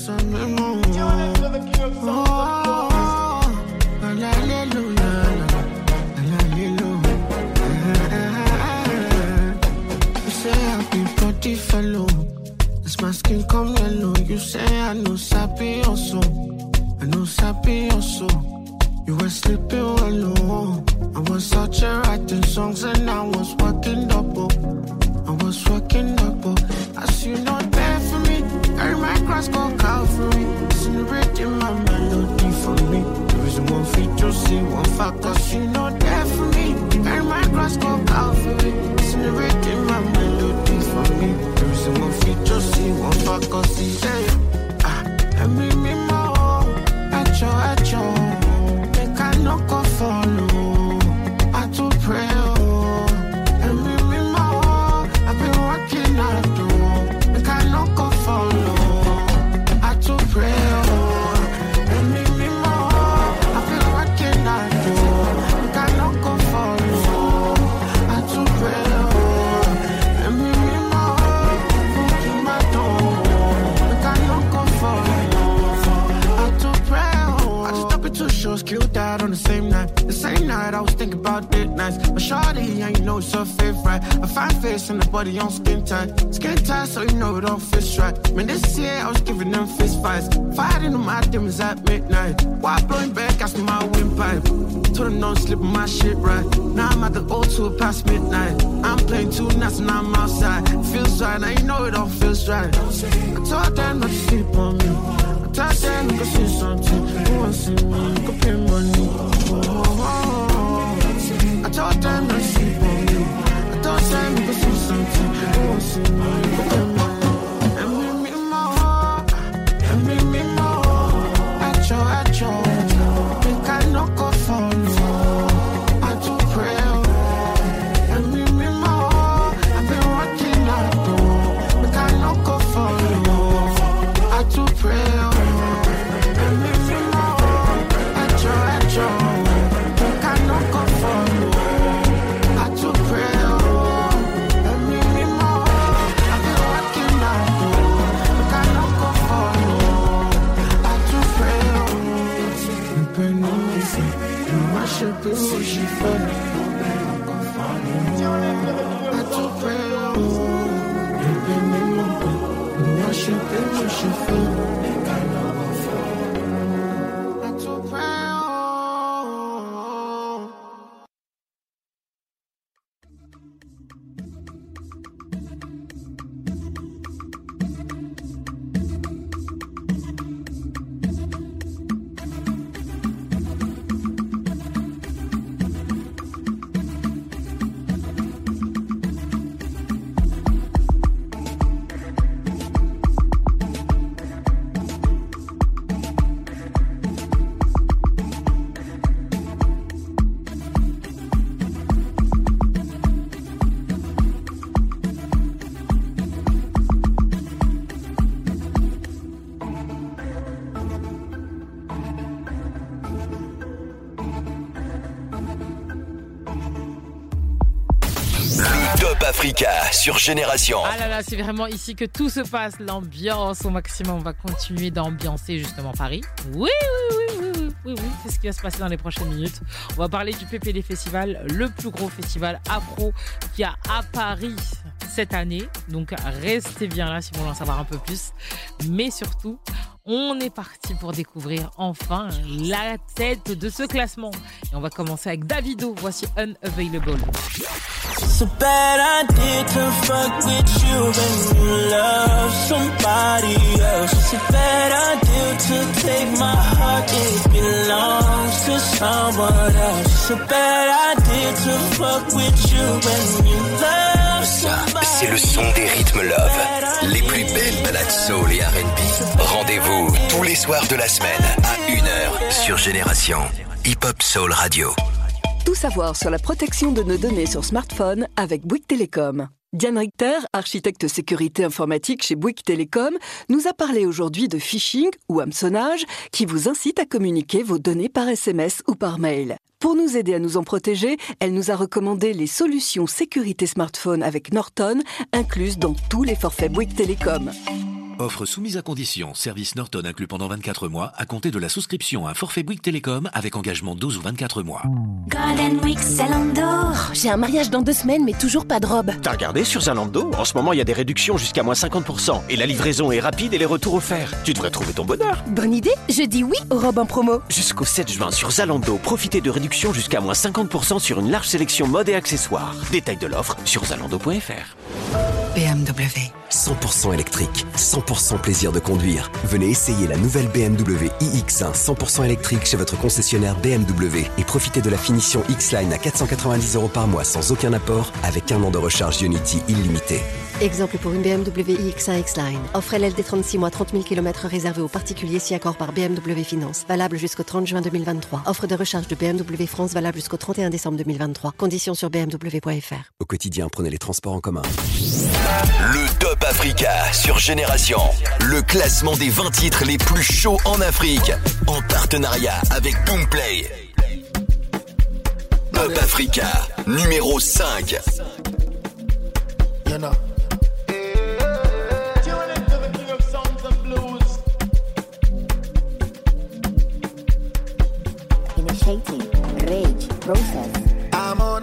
say I be body fellow. As my skin come yellow, you say I know sappy also. I know sappy also. You were sleeping well low. I was such a writing songs and I was working double. Oh. I was working double. As you know, there for me. Carry my cross, go Calvary. Celebrating my melody for me. There is one feat to see, one fact, cause you know there for me. Carry my cross, go Calvary. Celebrating my melody for me. There is one feat to see, body on skin tight. Worship you, Ah là là, c'est vraiment ici que tout se passe. L'ambiance au maximum. On va continuer d'ambiancer justement Paris. Oui, oui, oui, oui, oui, oui, oui. C'est ce qui va se passer dans les prochaines minutes. On va parler du PPD Festival, le plus gros festival afro qui a à Paris cette année. Donc restez bien là si vous voulez en savoir un peu plus. Mais surtout, on est parti pour découvrir enfin la tête de ce classement. Et on va commencer avec Davido. Voici Unavailable. A bad idea to fuck with you when you love somebody else. A bad idea to take my heart, it belongs to someone else. A bad idea to fuck with you when you love Ça, c'est le son des rythmes love. Les plus belles balades soul et R&B. Rendez-vous tous les soirs de la semaine à 1h sur Génération. Hip Hop Soul Radio. Tout savoir sur la protection de nos données sur smartphone avec Bouygues Télécom. Diane Richter, architecte sécurité informatique chez Bouygues Télécom, nous a parlé aujourd'hui de phishing ou hameçonnage qui vous incite à communiquer vos données par SMS ou par mail. Pour nous aider à nous en protéger, elle nous a recommandé les solutions sécurité smartphone avec Norton, incluses dans tous les forfaits Bouygues Télécom. Offre soumise à condition. Service Norton inclus pendant 24 mois à compter de la souscription à un forfait Bouygues Télécom avec engagement 12 ou 24 mois. Golden Week Zalando. J'ai un mariage dans deux semaines, mais toujours pas de robe. T'as regardé sur Zalando? En ce moment, il y a des réductions jusqu'à moins 50%. Et la livraison est rapide et les retours offerts. Tu devrais trouver ton bonheur. Bonne idée Je dis oui aux robes en promo. Jusqu'au 7 juin sur Zalando, profitez de réductions jusqu'à moins 50% sur une large sélection mode et accessoires. Détail de l'offre sur zalando.fr. BMW. 100% électrique, 100% plaisir de conduire. Venez essayer la nouvelle BMW iX1 100% électrique chez votre concessionnaire BMW et profitez de la finition X-Line à 490 euros par mois sans aucun apport avec un an de recharge Unity illimité. Exemple pour une BMW iX1 X-Line. Offre LLD 36 mois 30 000 km réservé aux particuliers si accord par BMW Finance. Valable jusqu'au 30 juin 2023. Offre de recharge de BMW France valable jusqu'au 31 décembre 2023. Conditions sur bmw.fr. Au quotidien, prenez les transports en commun. Le Top Africa sur Génération. Le classement des 20 titres les plus chauds en Afrique. En partenariat avec Boomplay. Top Africa, numéro 5. Yana. Initiating rage process. I'm unavailable.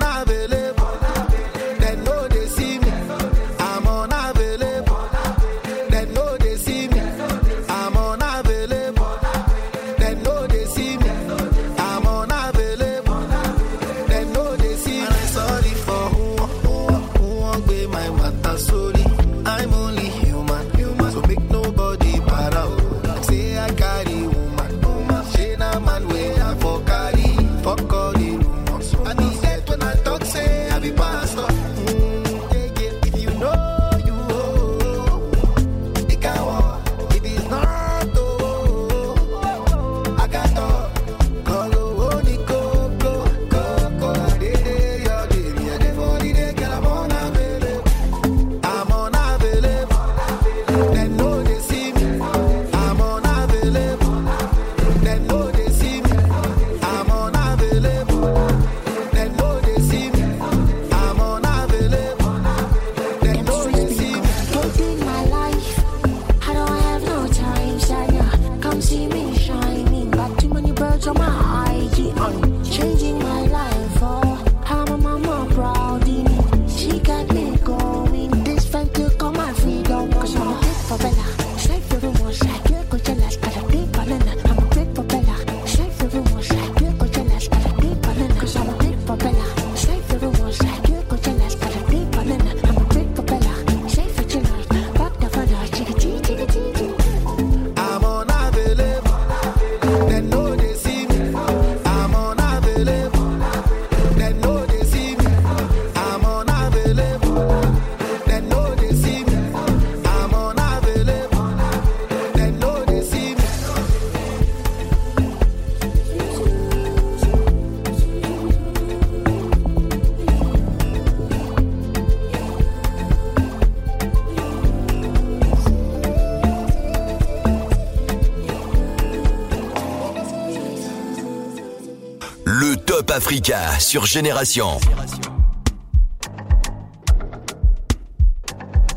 Africa sur Génération.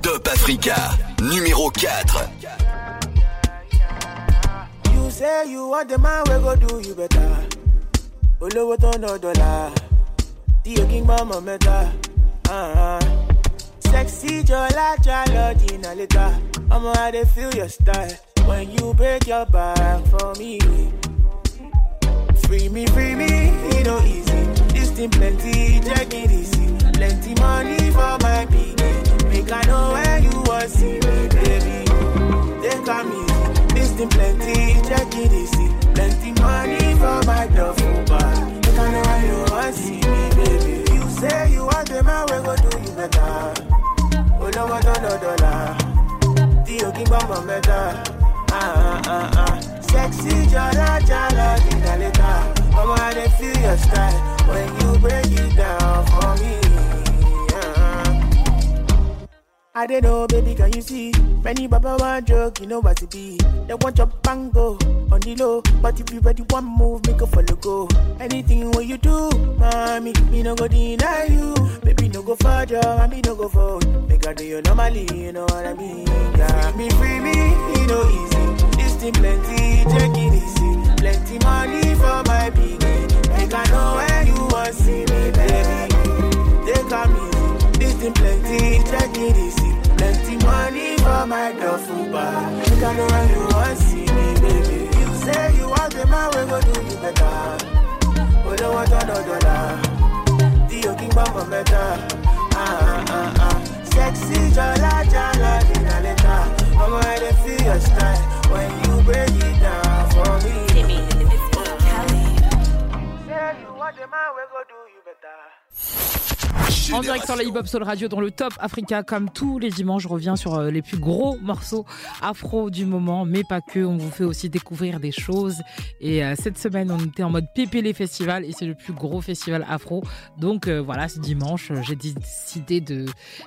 Top Africa, numéro 4. You say you want the man we go do you better. Uh-huh. Sexy feel your style when you break your back for me. Free me, free me, it no easy. This thing plenty, check it easy. Plenty money for my pikin. Make I know where you wan see me, baby. Take am easy. This thing plenty, check it easy. Plenty money for my duffel bag. Make I know where you wan see me, baby. You say you want the man we go do you better. Olówó tó lọ dọ́là, tí o kí gbọ́mọ̀ mẹ́ta. Ah, ah, ah, ah. Sexy jálọ dìgbà létà. Ọmọ I dey feel your style when you break it down for me. I don't know, baby, can you see? Many baba want joke, you know what it be. They want your bango on the low, but if you ready one move, make a follow go. Anything what you do, mommy, me no go deny you. Baby, no go further, and me no go forward. Make I do you normally, you know what I mean? Yeah, me free me, you know easy. Thing plenty, take it easy. Plenty money for my piggy. Make I know where you wanna see me, baby. Take a easy. This thing plenty, take it easy. Plenty money for my duffel bag. Make I know where you want to see me, baby. You say you want the man, we go do you better. But don't want another dollar. Dio King Bamba Meta. Ah, ah, ah. Sexy jala jala dina leta. Mama, I dey feel your style when you break it down for me. Say you want the man, we go do you better. En direct sur la Hip Hop Soul Radio dans le Top Africa, comme tous les dimanches, je reviens sur euh, les plus gros morceaux afro du moment, mais pas que. On vous fait aussi découvrir des choses. Et euh, cette semaine, on était en mode PPL Festival et c'est le plus gros festival afro. Donc euh, voilà, ce dimanche, j'ai décidé de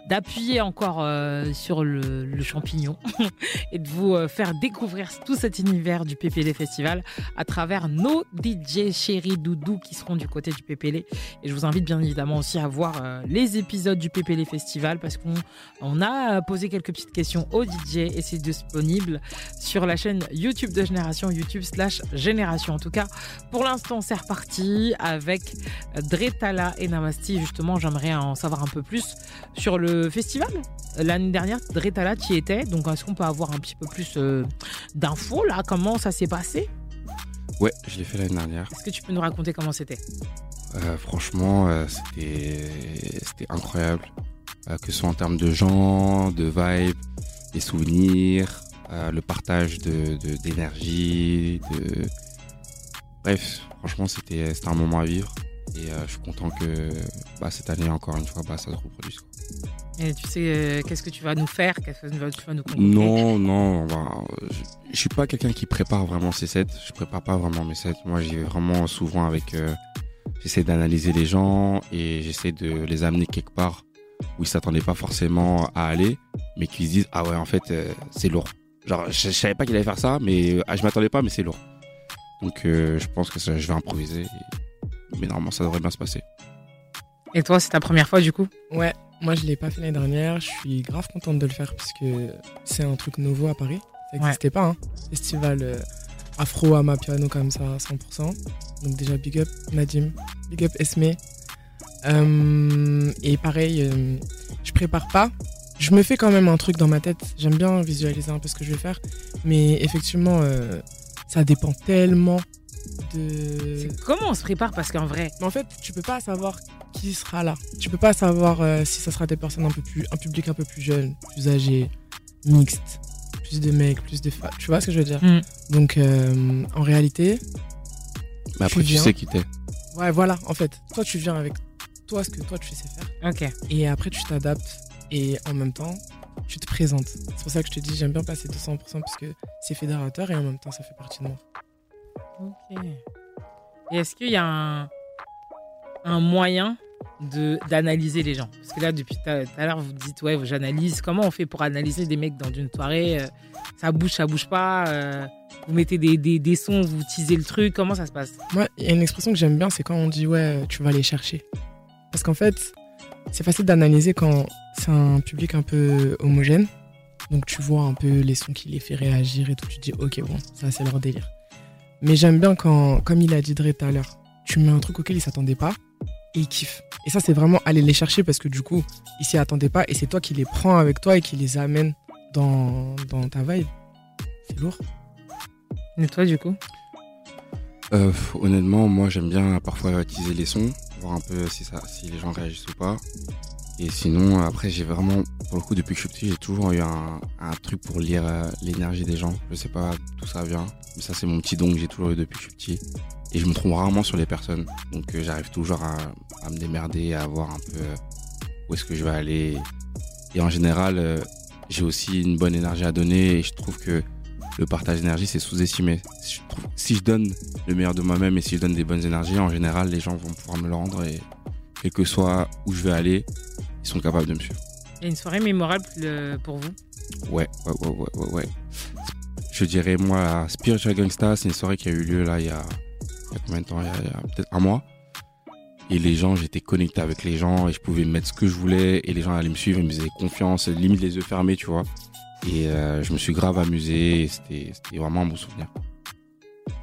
d'appuyer encore sur le, champignon et de vous faire découvrir tout cet univers du PPL Festival à travers nos DJ chéri doudou qui seront du côté du PPL. Et je vous invite bien évidemment aussi à voir les épisodes du PPL Festival parce qu'on on a posé quelques petites questions aux DJ et c'est disponible sur la chaîne YouTube de Génération, YouTube slash Génération. En tout cas, pour l'instant, c'est reparti avec Dretala et Namasti. Justement, j'aimerais en savoir un peu plus sur le festival. L'année dernière, Dretala, tu y étais. Donc, est-ce qu'on peut avoir un petit peu plus euh, d'infos là? Comment ça s'est passé? Ouais, je l'ai fait l'année dernière. Est-ce que tu peux nous raconter comment c'était? Euh, franchement, euh, c'était incroyable. Euh, que ce soit en termes de gens, de vibes, des souvenirs, le partage de de- d'énergie, de, Bref, franchement, c'était un moment à vivre. Et je suis content que bah, cette année, encore une fois, bah, ça se reproduise. quoi. Et tu sais, qu'est-ce que tu vas nous faire? Qu'est-ce que tu vas nous Non, non, bah, je, je suis pas quelqu'un qui prépare vraiment ses sets. Je prépare pas vraiment mes sets. Moi, j'y vais vraiment souvent avec. J'essaie d'analyser les gens et j'essaie de les amener quelque part où ils s'attendaient pas forcément à aller, mais qu'ils se disent ah ouais en fait euh, c'est lourd. Genre je, je savais pas qu'il allait faire ça, mais ah, je m'attendais pas, mais c'est lourd. Donc euh, je pense que ça, je vais improviser, et- mais normalement ça devrait bien se passer. Et toi, c'est ta première fois du coup? Ouais, moi je l'ai pas fait l'année dernière. Je suis grave contente de le faire parce que c'est un truc nouveau à Paris. Ça n'existait pas, hein. Festival euh, afro à ma piano comme ça à 100%. Donc déjà big up Nadim, big up Esme. Euh, et pareil, euh, je prépare pas. Je me fais quand même un truc dans ma tête. J'aime bien visualiser un peu ce que je vais faire. Mais effectivement, euh, ça dépend tellement de. Comment on se prépare? Parce qu'en vrai. Mais en fait, tu peux pas savoir qui sera là. Tu peux pas savoir euh, si ça sera des personnes un peu plus. un public un peu plus jeune, plus âgé, mixte, plus de mecs, plus de femmes. Tu vois ce que je veux dire Mm. Donc, euh, en réalité. Mais après, tu viens- sais qui t'es. Ouais, voilà, en fait. Toi, tu viens avec toi ce que toi tu sais faire. Ok. Et après, tu t'adaptes. Et en même temps, tu te présentes. C'est pour ça que je te dis, j'aime bien passer 200% parce que c'est fédérateur et en même temps, ça fait partie de moi. Ok. Et est-ce qu'il y a un, un moyen d'analyser les gens Parce que là, depuis tout à l'heure, vous dites, ouais, j'analyse. Comment on fait pour analyser des mecs dans une soirée euh, Ça bouge, ça bouge pas euh, Vous mettez des, des, sons, vous teasez le truc Comment ça se passe? Moi, il y a une expression que j'aime bien, c'est quand on dit ouais, tu vas les chercher. Parce qu'en fait, c'est facile d'analyser quand c'est un public un peu homogène. Donc tu vois un peu les sons qui les fait réagir et tout. Tu dis, ok, bon, ça c'est leur délire. Mais j'aime bien quand, comme il a dit Dre tout à l'heure, tu mets un truc auquel ils s'attendaient pas et ils kiffent. Et ça, c'est vraiment aller les chercher parce que du coup, ils s'y attendaient pas et c'est toi qui les prends avec toi et qui les amène dans, dans ta vibe. C'est lourd. Et toi, du coup Euh, honnêtement, moi j'aime bien parfois utiliser les sons, voir un peu si, ça, si les gens réagissent ou pas. Et sinon, après, j'ai vraiment, pour le coup, depuis que je suis petit, j'ai toujours eu un, un truc pour lire euh, l'énergie des gens. Je sais pas d'où ça vient, mais ça, c'est mon petit don que j'ai toujours eu depuis que je suis petit. Et je me trompe rarement sur les personnes. Donc, euh, j'arrive toujours à, à me démerder, à voir un peu euh, où est-ce que je vais aller. Et en général, euh, j'ai aussi une bonne énergie à donner et je trouve que le partage d'énergie, c'est sous-estimé. Si je donne le meilleur de moi-même et si je donne des bonnes énergies, en général, les gens vont pouvoir me le rendre et quel que soit où je vais aller, ils sont capables de me suivre. Il y a une soirée mémorable pour vous? Ouais, ouais, ouais, ouais, ouais, ouais. Je dirais, moi, Spiritual Gangsta, c'est une soirée qui a eu lieu là, il y a, il y a combien de temps Il y a, peut-être un mois. Et les gens, j'étais connecté avec les gens et je pouvais mettre ce que je voulais et les gens allaient me suivre, ils me faisaient confiance, limite les yeux fermés, tu vois. Et euh, je me suis grave amusé et c'était c'était vraiment un bon souvenir.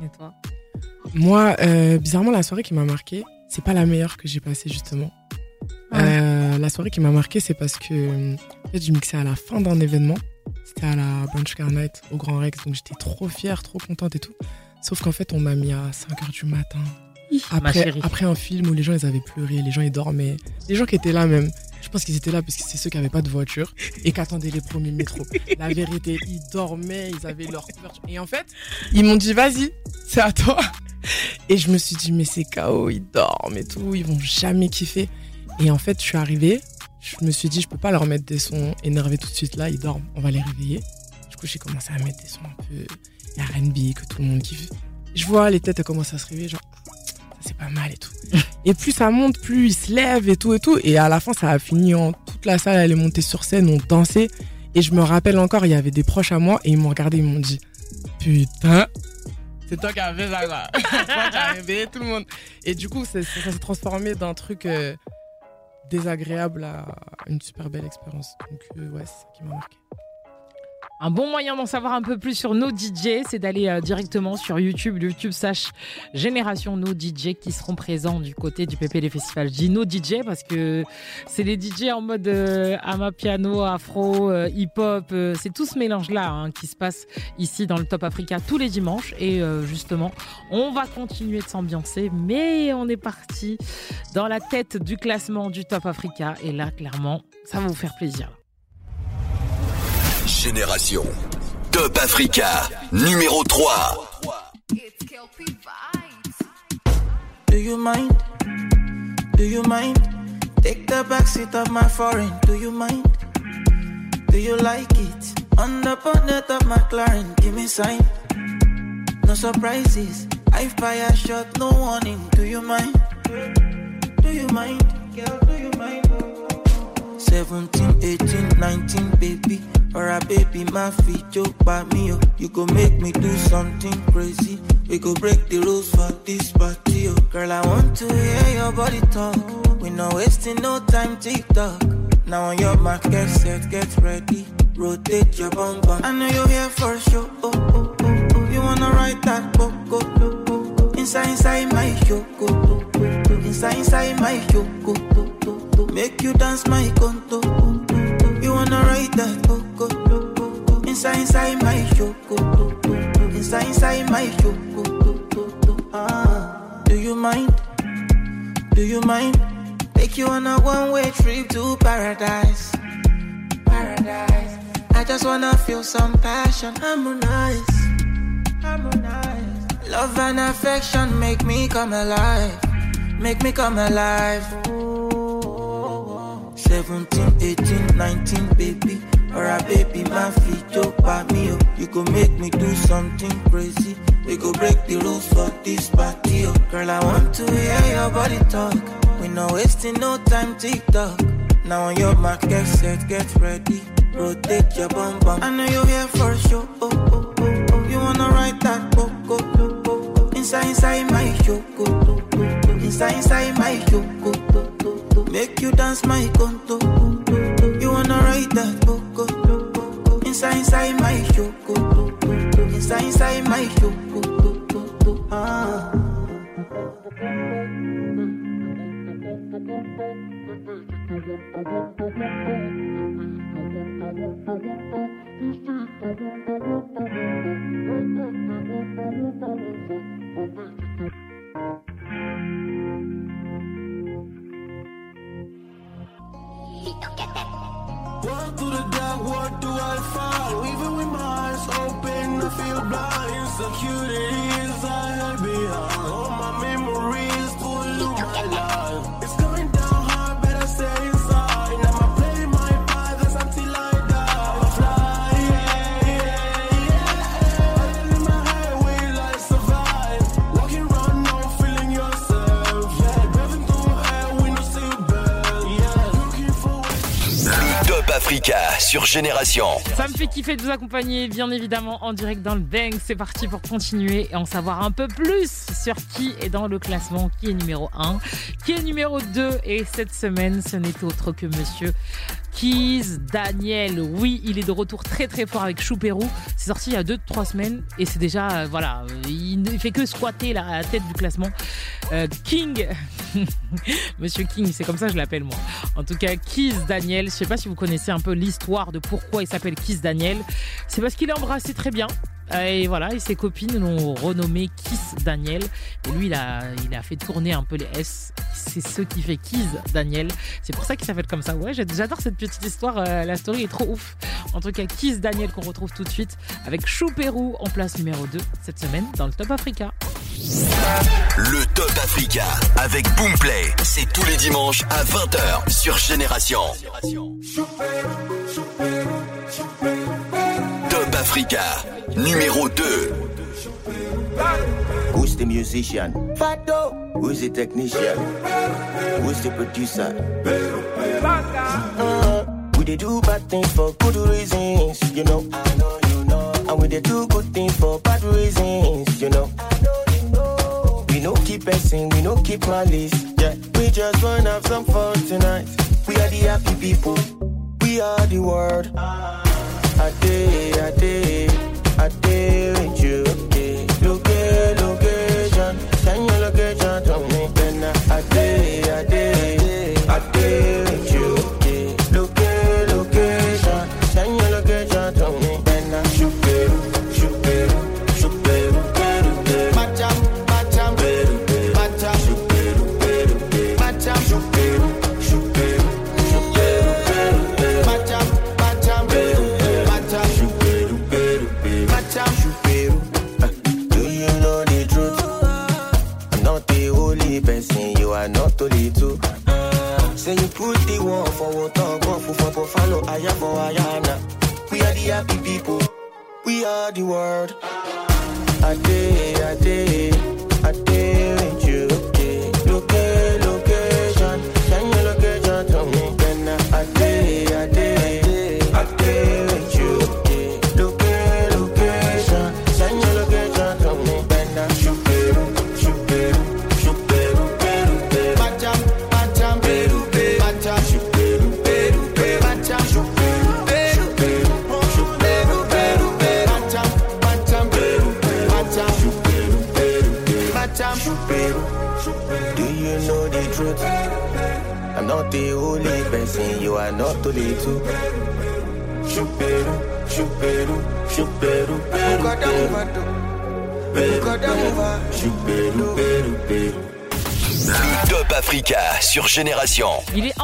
Et toi? Moi, euh, bizarrement, la soirée qui m'a marqué, c'est pas la meilleure que j'ai passée justement. Euh, la soirée qui m'a marqué, c'est parce que en fait, je mixais à la fin d'un événement. C'était à la Bunch Car Night au Grand Rex, donc j'étais trop fière, trop contente et tout. Sauf qu'en fait, on m'a mis à 5h du matin. ma Après, après un film où les gens ils avaient pleuré, les gens ils dormaient. Les gens qui étaient là même, je pense qu'ils étaient là parce que c'est ceux qui n'avaient pas de voiture et qui attendaient les premiers métros. La vérité, ils dormaient, ils avaient leur couverture. Et en fait, ils m'ont dit vas-y, c'est à toi. Et je me suis dit mais c'est KO, ils dorment et tout, ils vont jamais kiffer. Et en fait, je suis arrivée, je me suis dit je peux pas leur mettre des sons énervés tout de suite là, ils dorment, on va les réveiller. Du coup, j'ai commencé à mettre des sons un peu R&B que tout le monde kiffe. Je vois les têtes commencent à se réveiller genre c'est pas mal et tout. Et plus ça monte, plus ils se lèvent et tout et tout. Et à la fin, ça a fini en toute la salle, elle est montée sur scène, on dansait. Et je me rappelle encore, il y avait des proches à moi et ils m'ont regardé, ils m'ont dit Putain, c'est toi qui as fait ça, quoi. Toi qui as réveillé tout le monde. Et du coup, ça s'est transformé d'un truc euh, désagréable à une super belle expérience. Donc, euh, ouais, c'est ça qui m'a marqué. Un bon moyen d'en savoir un peu plus sur nos DJ, c'est d'aller euh, directement sur YouTube, YouTube sache Génération No DJ qui seront présents du côté du PPL Festival. Je dis No DJ parce que c'est les DJ en mode euh, amapiano, afro, euh, hip-hop, euh, c'est tout ce mélange-là hein, qui se passe ici dans le Top Africa tous les dimanches. Et justement, on va continuer de s'ambiancer, mais on est parti dans la tête du classement du Top Africa. Et là, clairement, ça va vous faire plaisir. Génération Top Africa numéro 3. Do you mind? Do you mind? Take the backseat of my foreign. Do you mind? Do you like it? On the bonnet of McLaren, give me sign. No surprises. I fire shot, no warning. Do you mind? Do you mind? 17, 18, 19, baby. Or a baby, my feet joke by me. Oh. You go make me do something crazy. We go break the rules for this party. Oh. Girl, I want to hear your body talk. We not wasting no time, TikTok. Now on your mark, get set, get ready. Rotate your bum bum. I know you're here for sure. Oh, oh, oh, oh. You wanna ride that go, go, go, go. Inside, inside my show, go, go, go, go. Inside, inside my show, go, go, go, go. Make you dance my conto. You wanna ride that, go. Inside, inside my go. Inside, inside my go. Ah, do you mind? Do you mind? Take you on a one-way trip to paradise. Paradise. I just wanna feel some passion. Harmonize. Harmonize. Love and affection make me come alive. Make me come alive. 17, 18, 19, baby. Or a baby, my feet joke by me. Oh. You go make me do something crazy. We go break the rules for this party. Oh. Girl, I want to hear your body talk. We no wasting no time, TikTok. Now on your mark, get set, get ready. Rotate your bum bum. I know you're here for sure. Oh, oh, oh, oh. You wanna ride that go, go, go, go. Inside, inside my show. Inside, inside my show. Make you dance my conto. You wanna write that book? Inside, inside my choco. Inside, inside my choco. Ah. Walk through the dark, what do I find? Even with my eyes open, I feel blind. Insecurity is I hide behind. All my memories pollute my life. It's Sur Génération. Ça me fait kiffer de vous accompagner, bien évidemment, en direct dans le Bang. C'est parti pour continuer et en savoir un peu plus sur qui est dans le classement, qui est numéro 1, qui est numéro 2. Et cette semaine, ce n'est autre que monsieur Keys Daniel. Oui, il est de retour très très fort avec Choupérou. C'est sorti il y a 2-3 semaines et c'est déjà, euh, voilà, il ne fait que squatter la, tête du classement. Euh, King, Monsieur King, c'est comme ça que je l'appelle moi. En tout cas, Keys Daniel, je sais pas si vous connaissez un peu l'histoire de pourquoi il s'appelle Keys Daniel. C'est parce qu'il est embrassé très bien. Et voilà, et ses copines l'ont renommé Kiss Daniel. Et lui, il a, il a fait tourner un peu les S. C'est ce qui fait Kiss Daniel. C'est pour ça qu'il s'appelle comme ça. Ouais, j'adore cette petite histoire. euh, la story est trop ouf. En tout cas, Kiss Daniel qu'on retrouve tout de suite avec Chou Pérou en place numéro 2 cette semaine dans le Top Africa. Le Top Africa avec Boomplay. C'est tous les dimanches à 20h sur Génération. Africa numéro 2. Who's the musician? Fado. Who's the technician? Who's the producer? Uh, we they do bad things for good reasons, you know. I know you know. And we they do good things for bad reasons, you know. I know you know. We no keep passing, we no keep malice. Yeah, we just wanna have some fun tonight. We are the happy people. We are the world. I day, I day, I day with you. Loca- location, send your location to me. Then I day, I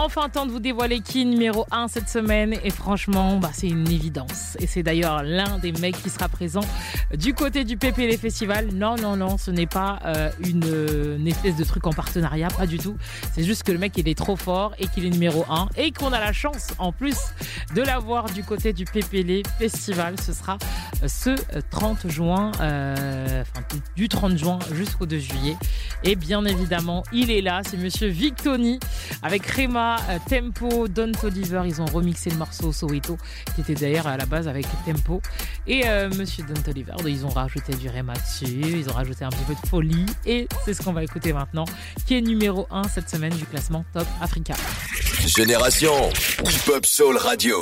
enfin temps de vous dévoiler qui est numéro 1 cette semaine et franchement, bah, c'est une évidence. Et c'est d'ailleurs l'un des mecs qui sera présent du côté du PPL Festival. Non, non, non, ce n'est pas euh, une, euh, une espèce de truc en partenariat, pas du tout. C'est juste que le mec, il est trop fort et qu'il est numéro 1 et qu'on a la chance en plus de l'avoir du côté du PPL Festival. Ce sera ce euh, 30 juin, euh, enfin du 30 juin jusqu'au 2 juillet. Et bien évidemment, il est là, c'est monsieur Victoni avec Rema, euh, Tempo, Don Toliver. Ils ont remixé le morceau Soweto qui était d'ailleurs à la base avec Tempo. Et euh, monsieur Don Toliver, ils ont rajouté du Rema dessus, ils ont rajouté un petit peu de folie. Et c'est ce qu'on va écouter maintenant, qui est numéro 1 cette semaine du classement Top Africa. Génération Hip Hop Soul Radio.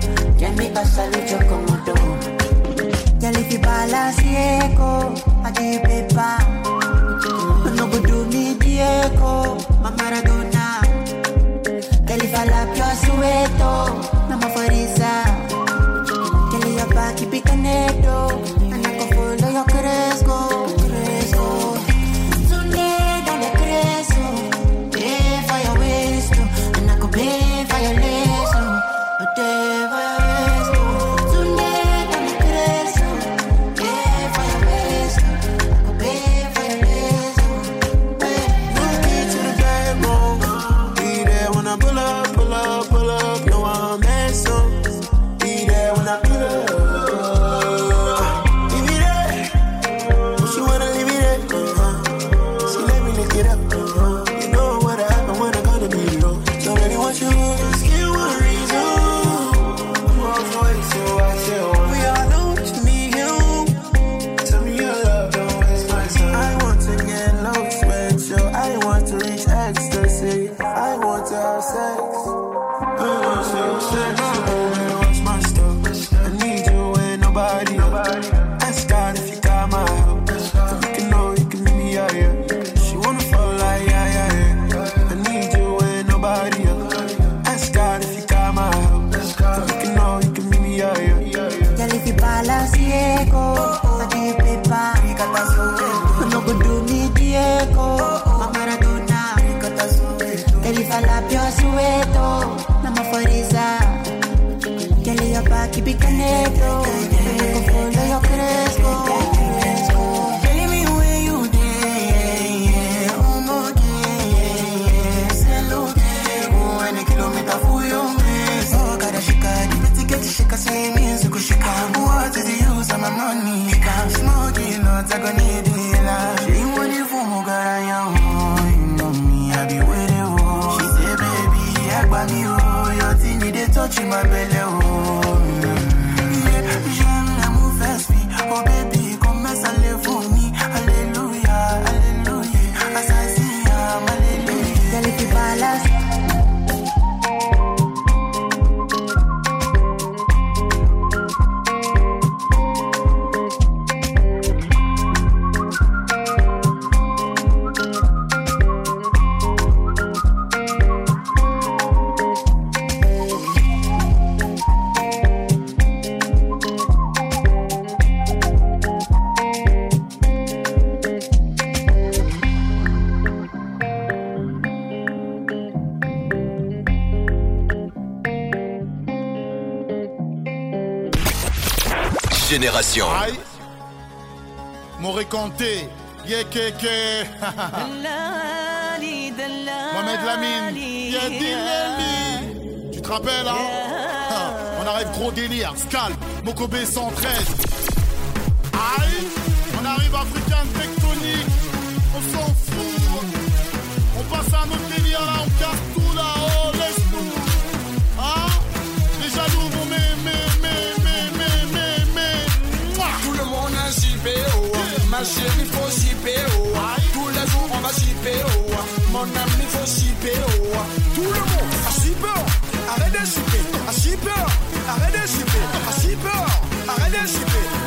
no. I say color your brocoto, look at this locoto. Jelly they bossy man pololo. Jamie Basalo chocomoto. Jelly fi balasieko, I give you paper. No go do me Diego, my Maradona. Jelly fala pure sueto, mama forisa. Kelly your back, keep it connected. And I can follow your cresco, cresco. Génération. Aïe. Moré Kanté. Yekeke. Mohamed Lamine. Yedileli. Tu te rappelles, hein? On arrive gros délire. Scal. Mokobé 113. Aïe. On arrive africain tectonique. On s'en fout. On passe à un autre délire là. On casse tout chérie, faut chipper, oh. Tous les jours, on va chipper, oh. Mon ami, faut chipper, oh. Tout le monde a chipper. Arrête de chipper. A chipper. Arrête de chipper. A chipper. Arrête de chipper.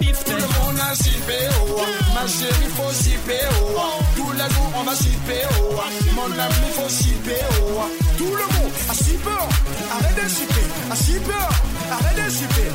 Bife Tout le monde a chipé, oh. Ma chérie, faut chipper, oh. Tous les jours, on va chipper, oh. Mon ami, faut chipper, oh. Tout le monde a chipper. Arrête de chipper. A chipper. Arrête de chipper.